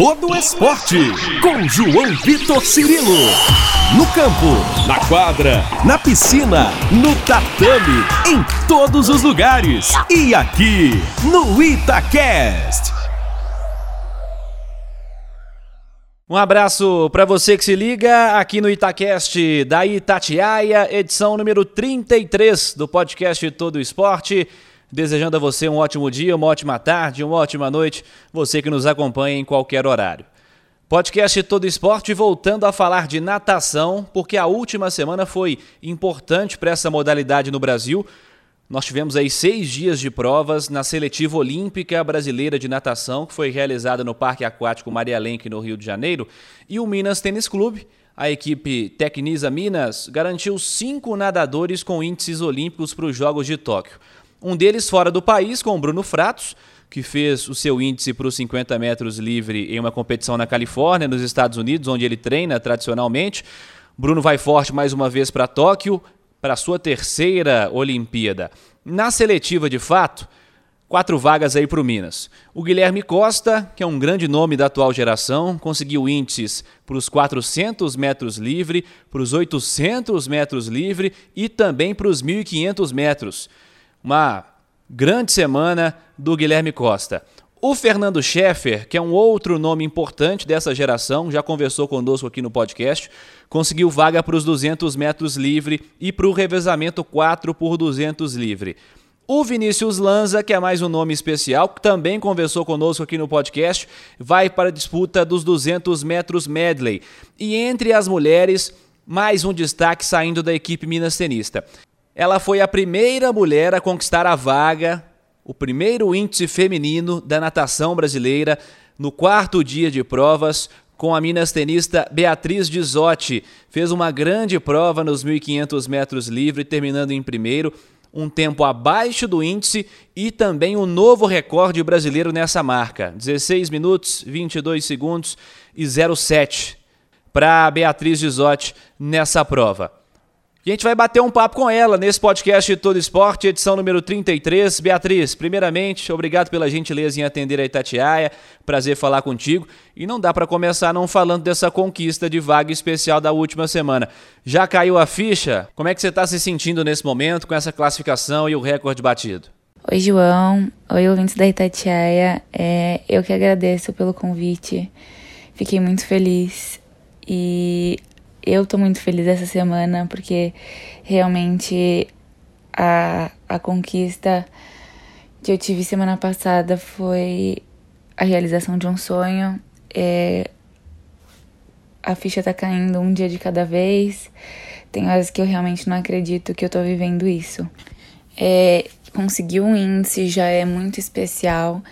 todo esporte. Com João Vitor Cirilo. No campo, na quadra, na piscina, no tatame, em todos os lugares. E aqui, no Itacast. Um abraço para você que se liga aqui no Itacast da Itatiaia, edição número 33 do podcast Todo Esporte. Desejando a você um ótimo dia, uma ótima tarde, uma ótima noite, você que nos acompanha em qualquer horário. Podcast Todo Esporte voltando a falar de natação, porque a última semana foi importante para essa modalidade no Brasil. Nós tivemos aí seis dias de provas na seletiva olímpica brasileira de natação, que foi realizada no Parque Aquático Maria Lenk, no Rio de Janeiro, e o Minas Tênis Clube, a equipe Tecnisa Minas, garantiu cinco nadadores com índices olímpicos para os Jogos de Tóquio. Um deles fora do país, com o Bruno Fratos, que fez o seu índice para os 50 metros livre em uma competição na Califórnia, nos Estados Unidos, onde ele treina tradicionalmente. Bruno vai forte mais uma vez para Tóquio, para sua terceira Olimpíada. Na seletiva, de fato, quatro vagas aí para o Minas. O Guilherme Costa, que é um grande nome da atual geração, conseguiu índices para os 400 metros livre, para os 800 metros livre e também para os 1.500 metros. Uma grande semana do Guilherme Costa. O Fernando Scheffer, que é um outro nome importante dessa geração, já conversou conosco aqui no podcast, conseguiu vaga para os 200 metros livre e para o revezamento 4 por 200 livre. O Vinícius Lanza, que é mais um nome especial, que também conversou conosco aqui no podcast, vai para a disputa dos 200 metros medley. E entre as mulheres, mais um destaque saindo da equipe minas tenista. Ela foi a primeira mulher a conquistar a vaga o primeiro índice feminino da natação brasileira no quarto dia de provas com a minas tenista Beatriz Dizotti. Fez uma grande prova nos 1.500 metros livre, terminando em primeiro, um tempo abaixo do índice e também um novo recorde brasileiro nessa marca: 16 minutos, 22 segundos e 07 para Beatriz Dizotti nessa prova. E a gente vai bater um papo com ela nesse podcast Todo Esporte, edição número 33. Beatriz, primeiramente, obrigado pela gentileza em atender a Itatiaia. Prazer falar contigo. E não dá para começar não falando dessa conquista de vaga especial da última semana. Já caiu a ficha? Como é que você está se sentindo nesse momento com essa classificação e o recorde batido? Oi, João. Oi, ouvintes da Itatiaia. É, eu que agradeço pelo convite. Fiquei muito feliz. E eu tô muito feliz essa semana porque realmente a, a conquista que eu tive semana passada foi a realização de um sonho. É, a ficha tá caindo um dia de cada vez. Tem horas que eu realmente não acredito que eu tô vivendo isso. É, conseguir um índice já é muito especial.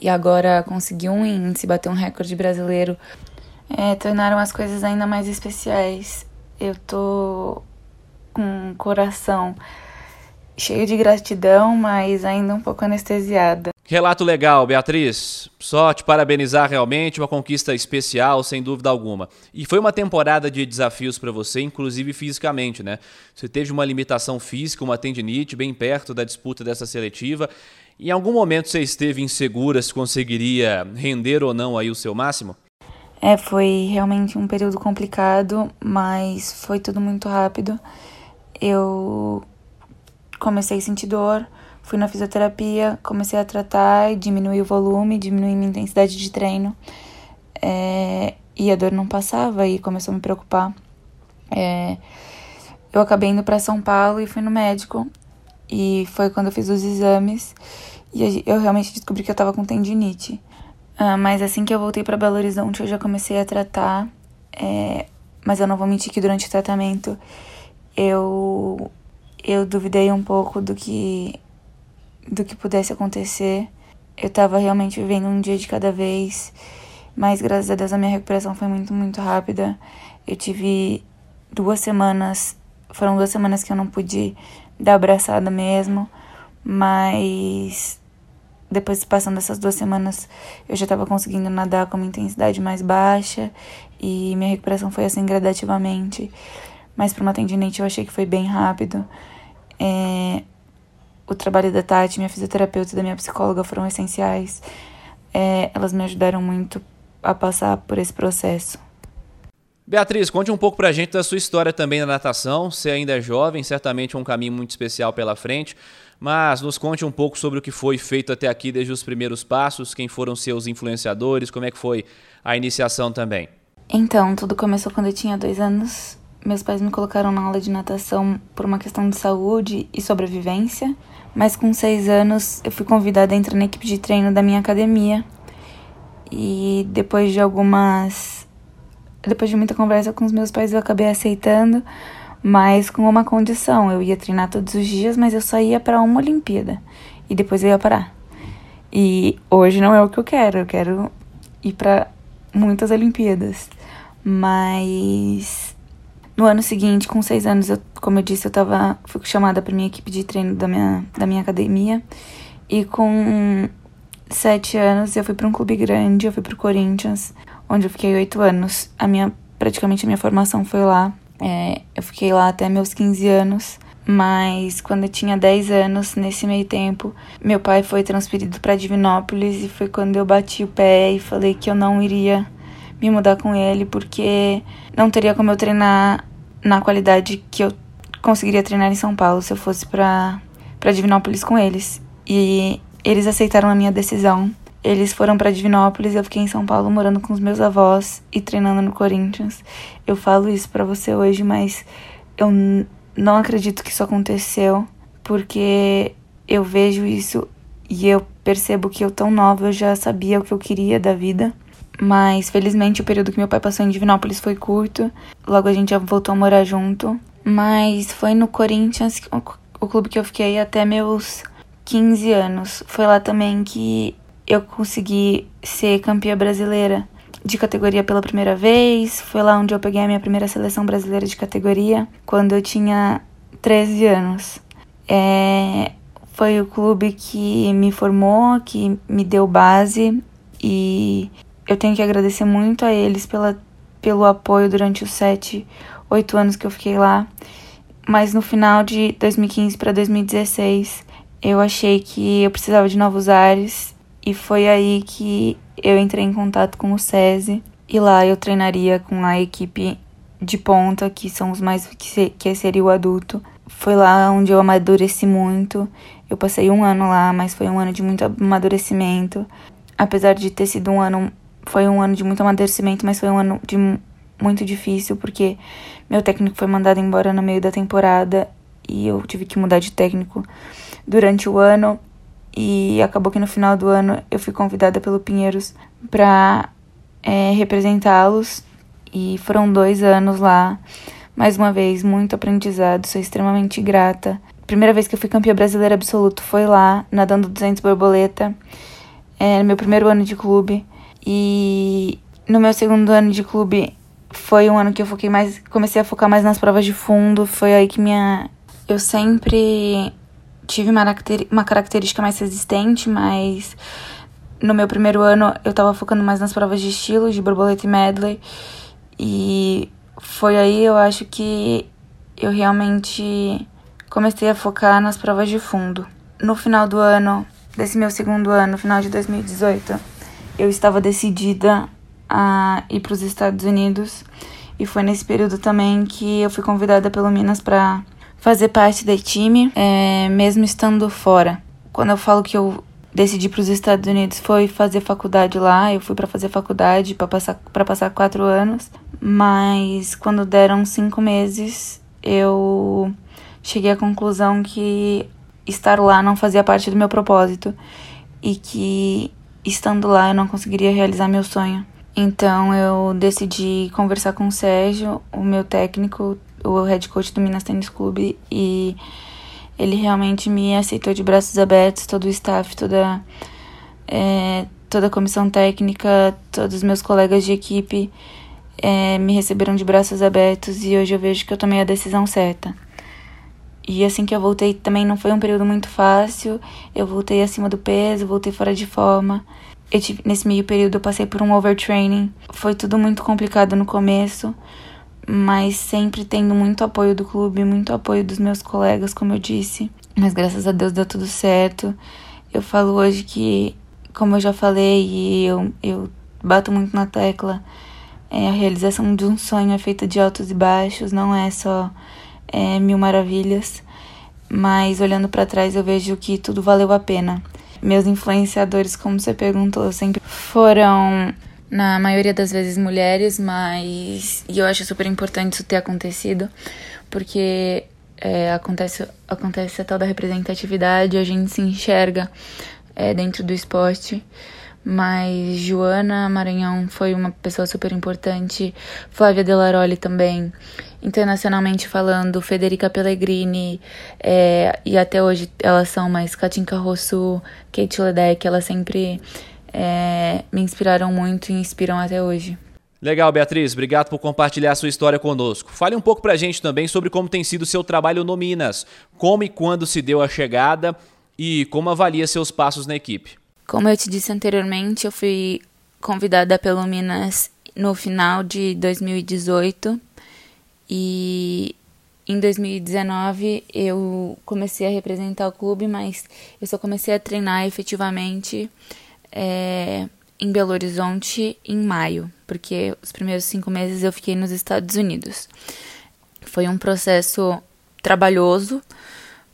E agora conseguir um índice, bater um recorde brasileiro é, tornaram as coisas ainda mais especiais. Eu tô com o coração cheio de gratidão, mas ainda um pouco anestesiada. Relato legal, Beatriz. Só te parabenizar realmente, uma conquista especial, sem dúvida alguma. E foi uma temporada de desafios para você, inclusive fisicamente, né? Você teve uma limitação física, uma tendinite, bem perto da disputa dessa seletiva. Em algum momento você esteve insegura se conseguiria render ou não aí o seu máximo? É, foi realmente um período complicado, mas foi tudo muito rápido. Eu comecei a sentir dor, fui na fisioterapia, comecei a tratar, diminuí o volume, diminuí minha intensidade de treino. É, e a dor não passava e começou a me preocupar. É, eu acabei indo para São Paulo e fui no médico. E foi quando eu fiz os exames e eu realmente descobri que eu tava com tendinite. Ah, mas assim que eu voltei para Belo Horizonte, eu já comecei a tratar. É, mas eu não vou mentir que durante o tratamento eu eu duvidei um pouco do que do que pudesse acontecer. Eu tava realmente vivendo um dia de cada vez, mas graças a Deus a minha recuperação foi muito, muito rápida. Eu tive duas semanas, foram duas semanas que eu não pude dar abraçada mesmo, mas depois passando essas duas semanas, eu já estava conseguindo nadar com uma intensidade mais baixa e minha recuperação foi assim gradativamente. Mas para uma tendinite eu achei que foi bem rápido. É, o trabalho da Tati, minha fisioterapeuta e da minha psicóloga foram essenciais. É, elas me ajudaram muito a passar por esse processo. Beatriz, conte um pouco pra gente da sua história também na natação. Você ainda é jovem, certamente é um caminho muito especial pela frente, mas nos conte um pouco sobre o que foi feito até aqui desde os primeiros passos, quem foram seus influenciadores, como é que foi a iniciação também. Então, tudo começou quando eu tinha dois anos. Meus pais me colocaram na aula de natação por uma questão de saúde e sobrevivência, mas com seis anos eu fui convidada a entrar na equipe de treino da minha academia. E depois de algumas depois de muita conversa com os meus pais, eu acabei aceitando, mas com uma condição: eu ia treinar todos os dias, mas eu só ia para uma Olimpíada e depois eu ia parar. E hoje não é o que eu quero, eu quero ir para muitas Olimpíadas. Mas no ano seguinte, com seis anos, eu, como eu disse, eu tava, fui chamada para minha equipe de treino da minha, da minha academia. E com sete anos, eu fui para um clube grande, eu fui pro Corinthians onde eu fiquei oito anos. A minha, praticamente a minha formação foi lá. É, eu fiquei lá até meus 15 anos. Mas quando eu tinha 10 anos, nesse meio tempo, meu pai foi transferido para Divinópolis e foi quando eu bati o pé e falei que eu não iria me mudar com ele porque não teria como eu treinar na qualidade que eu conseguiria treinar em São Paulo se eu fosse para para Divinópolis com eles. E eles aceitaram a minha decisão eles foram para Divinópolis, eu fiquei em São Paulo morando com os meus avós e treinando no Corinthians. Eu falo isso para você hoje, mas eu não acredito que isso aconteceu, porque eu vejo isso e eu percebo que eu tão nova eu já sabia o que eu queria da vida. Mas felizmente o período que meu pai passou em Divinópolis foi curto. Logo a gente já voltou a morar junto. Mas foi no Corinthians, o clube que eu fiquei até meus 15 anos. Foi lá também que eu consegui ser campeã brasileira de categoria pela primeira vez. Foi lá onde eu peguei a minha primeira seleção brasileira de categoria, quando eu tinha 13 anos. É, foi o clube que me formou, que me deu base e eu tenho que agradecer muito a eles pela, pelo apoio durante os 7, 8 anos que eu fiquei lá. Mas no final de 2015 para 2016, eu achei que eu precisava de novos ares e foi aí que eu entrei em contato com o SESI e lá eu treinaria com a equipe de ponta, que são os mais que, que seria o adulto. Foi lá onde eu amadureci muito. Eu passei um ano lá, mas foi um ano de muito amadurecimento. Apesar de ter sido um ano, foi um ano de muito amadurecimento, mas foi um ano de muito difícil porque meu técnico foi mandado embora no meio da temporada e eu tive que mudar de técnico durante o ano e acabou que no final do ano eu fui convidada pelo Pinheiros para é, representá-los e foram dois anos lá. Mais uma vez, muito aprendizado, sou extremamente grata. Primeira vez que eu fui campeã brasileira absoluto foi lá, nadando 200 borboleta. É, no meu primeiro ano de clube. E no meu segundo ano de clube foi um ano que eu foquei mais, comecei a focar mais nas provas de fundo. Foi aí que minha eu sempre tive uma, característica mais resistente, mas no meu primeiro ano eu tava focando mais nas provas de estilo, de borboleta e medley. E foi aí eu acho que eu realmente comecei a focar nas provas de fundo. No final do ano, desse meu segundo ano, final de 2018, eu estava decidida a ir para os Estados Unidos. E foi nesse período também que eu fui convidada pelo Minas para fazer parte do time, é, mesmo estando fora. Quando eu falo que eu decidi para os Estados Unidos foi fazer faculdade lá. Eu fui para fazer faculdade para passar para passar quatro anos, mas quando deram cinco meses eu cheguei à conclusão que estar lá não fazia parte do meu propósito e que estando lá eu não conseguiria realizar meu sonho. Então eu decidi conversar com o Sérgio, o meu técnico, o head coach do Minas Tênis Clube e ele realmente me aceitou de braços abertos, todo o staff, toda, é, toda a comissão técnica, todos os meus colegas de equipe é, me receberam de braços abertos e hoje eu vejo que eu tomei a decisão certa. E assim que eu voltei também não foi um período muito fácil, eu voltei acima do peso, voltei fora de forma. Tive, nesse meio período eu passei por um overtraining, foi tudo muito complicado no começo, mas sempre tendo muito apoio do clube, muito apoio dos meus colegas, como eu disse. Mas graças a Deus deu tudo certo. Eu falo hoje que, como eu já falei, e eu, eu bato muito na tecla. É, a realização de um sonho é feita de altos e baixos, não é só é, mil maravilhas. Mas olhando para trás eu vejo que tudo valeu a pena. Meus influenciadores, como você perguntou, sempre foram na maioria das vezes mulheres, mas e eu acho super importante isso ter acontecido, porque é, acontece, acontece a tal da representatividade, a gente se enxerga é, dentro do esporte. Mas Joana Maranhão foi uma pessoa super importante, Flávia Delaroli também, internacionalmente falando, Federica Pellegrini, é, e até hoje elas são mais Katinka Rosso, Kate Ledeck, elas sempre é, me inspiraram muito e inspiram até hoje. Legal, Beatriz. Obrigado por compartilhar sua história conosco. Fale um pouco pra gente também sobre como tem sido o seu trabalho no Minas, como e quando se deu a chegada e como avalia seus passos na equipe. Como eu te disse anteriormente, eu fui convidada pelo Minas no final de 2018 e em 2019 eu comecei a representar o clube, mas eu só comecei a treinar efetivamente é, em Belo Horizonte em maio, porque os primeiros cinco meses eu fiquei nos Estados Unidos. Foi um processo trabalhoso,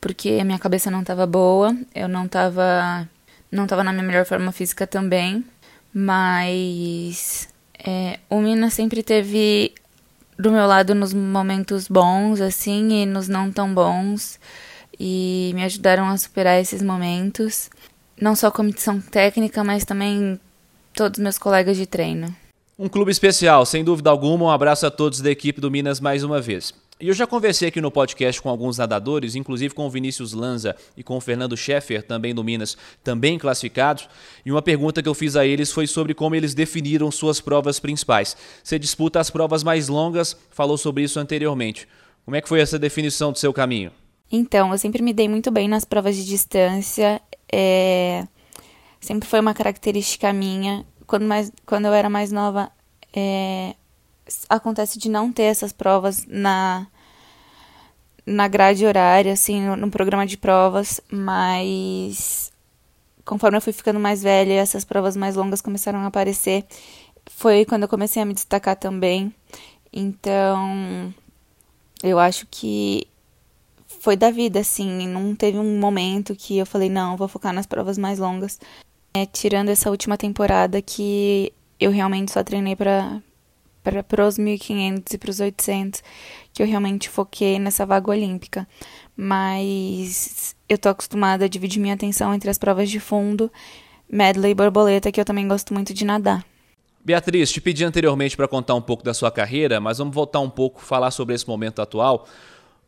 porque a minha cabeça não estava boa, eu não estava não tava na minha melhor forma física também, mas é, o Mina sempre teve do meu lado nos momentos bons, assim, e nos não tão bons, e me ajudaram a superar esses momentos não só a comissão técnica, mas também todos meus colegas de treino. Um clube especial, sem dúvida alguma. Um abraço a todos da equipe do Minas mais uma vez. E eu já conversei aqui no podcast com alguns nadadores, inclusive com o Vinícius Lanza e com o Fernando Scheffer, também do Minas, também classificados. E uma pergunta que eu fiz a eles foi sobre como eles definiram suas provas principais. Você disputa as provas mais longas, falou sobre isso anteriormente. Como é que foi essa definição do seu caminho? Então, eu sempre me dei muito bem nas provas de distância é, sempre foi uma característica minha. Quando, mais, quando eu era mais nova, é, acontece de não ter essas provas na, na grade horária, assim, no, no, programa de provas, mas conforme eu fui ficando mais velha, essas provas mais longas começaram a aparecer. Foi quando eu comecei a me destacar também. Então, eu acho que foi da vida, assim. Não teve um momento que eu falei, não, vou focar nas provas mais longas. É, tirando essa última temporada que eu realmente só treinei para para os 1500 e para os 800, que eu realmente foquei nessa vaga olímpica. Mas eu tô acostumada a dividir minha atenção entre as provas de fundo, medley e borboleta, que eu também gosto muito de nadar. Beatriz, te pedi anteriormente para contar um pouco da sua carreira, mas vamos voltar um pouco, falar sobre esse momento atual.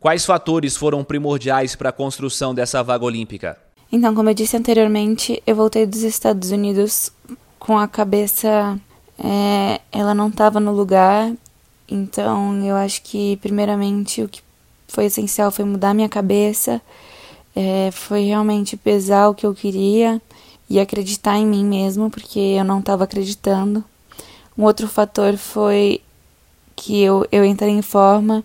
Quais fatores foram primordiais para a construção dessa vaga olímpica? Então, como eu disse anteriormente, eu voltei dos Estados Unidos com a cabeça. É, ela não estava no lugar, então eu acho que, primeiramente, o que foi essencial foi mudar minha cabeça, é, foi realmente pesar o que eu queria e acreditar em mim mesmo, porque eu não estava acreditando. Um outro fator foi que eu, eu entrei em forma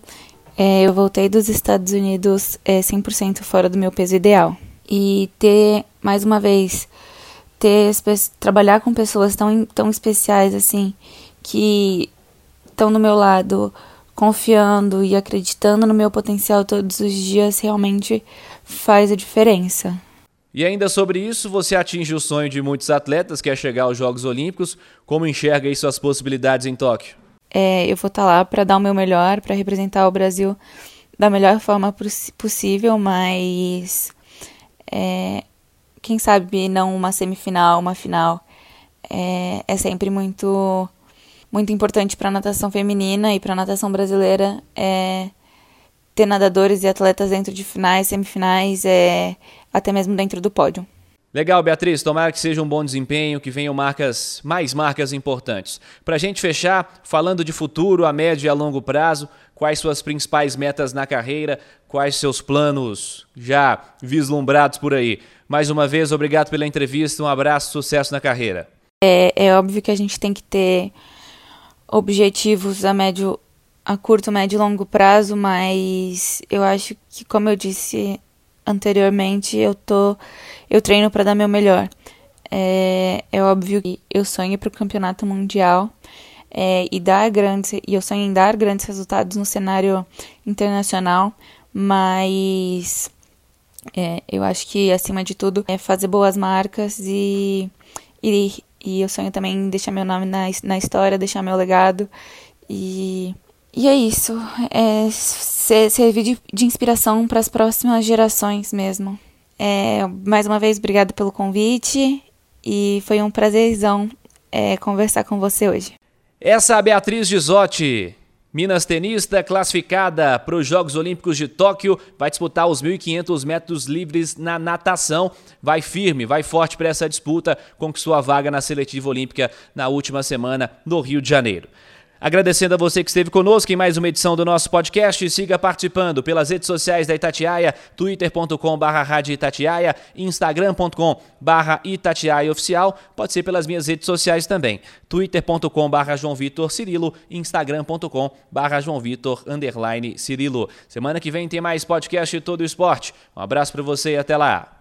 é, eu voltei dos Estados Unidos é, 100% fora do meu peso ideal. E ter, mais uma vez, ter trabalhar com pessoas tão, tão especiais assim, que estão do meu lado, confiando e acreditando no meu potencial todos os dias, realmente faz a diferença. E ainda sobre isso, você atinge o sonho de muitos atletas, que é chegar aos Jogos Olímpicos. Como enxerga aí suas possibilidades em Tóquio? É, eu vou estar tá lá para dar o meu melhor, para representar o Brasil da melhor forma possível, mas é, quem sabe não uma semifinal, uma final. É, é sempre muito muito importante para a natação feminina e para a natação brasileira é ter nadadores e atletas dentro de finais, semifinais, é, até mesmo dentro do pódio. Legal, Beatriz. Tomara que seja um bom desempenho, que venham marcas, mais marcas importantes. Para a gente fechar, falando de futuro, a médio e a longo prazo, quais suas principais metas na carreira, quais seus planos já vislumbrados por aí. Mais uma vez, obrigado pela entrevista, um abraço, sucesso na carreira. É, é óbvio que a gente tem que ter objetivos a médio, a curto, médio e longo prazo, mas eu acho que, como eu disse anteriormente, eu tô eu treino para dar meu melhor. É, é óbvio que eu sonho para o campeonato mundial é, e dar grandes e eu sonho em dar grandes resultados no cenário internacional, mas é, eu acho que acima de tudo é fazer boas marcas e, e, e eu sonho também em deixar meu nome na, na história, deixar meu legado e e é isso, é servir de, de inspiração para as próximas gerações mesmo. É, mais uma vez, obrigada pelo convite e foi um prazerzão é, conversar com você hoje. Essa é a Beatriz Gisotti, Minas tenista classificada para os Jogos Olímpicos de Tóquio, vai disputar os 1.500 metros livres na natação. Vai firme, vai forte para essa disputa, conquistou a vaga na seletiva olímpica na última semana no Rio de Janeiro. Agradecendo a você que esteve conosco em mais uma edição do nosso podcast. Siga participando pelas redes sociais da Itatiaia, twitter.com.br Itatiaia, instagram.com.br Itatiaia Oficial. Pode ser pelas minhas redes sociais também. twitter.com.br João Vitor Cirilo, instagram.com.br João Vitor Cirilo. Semana que vem tem mais podcast Todo Esporte. Um abraço para você e até lá.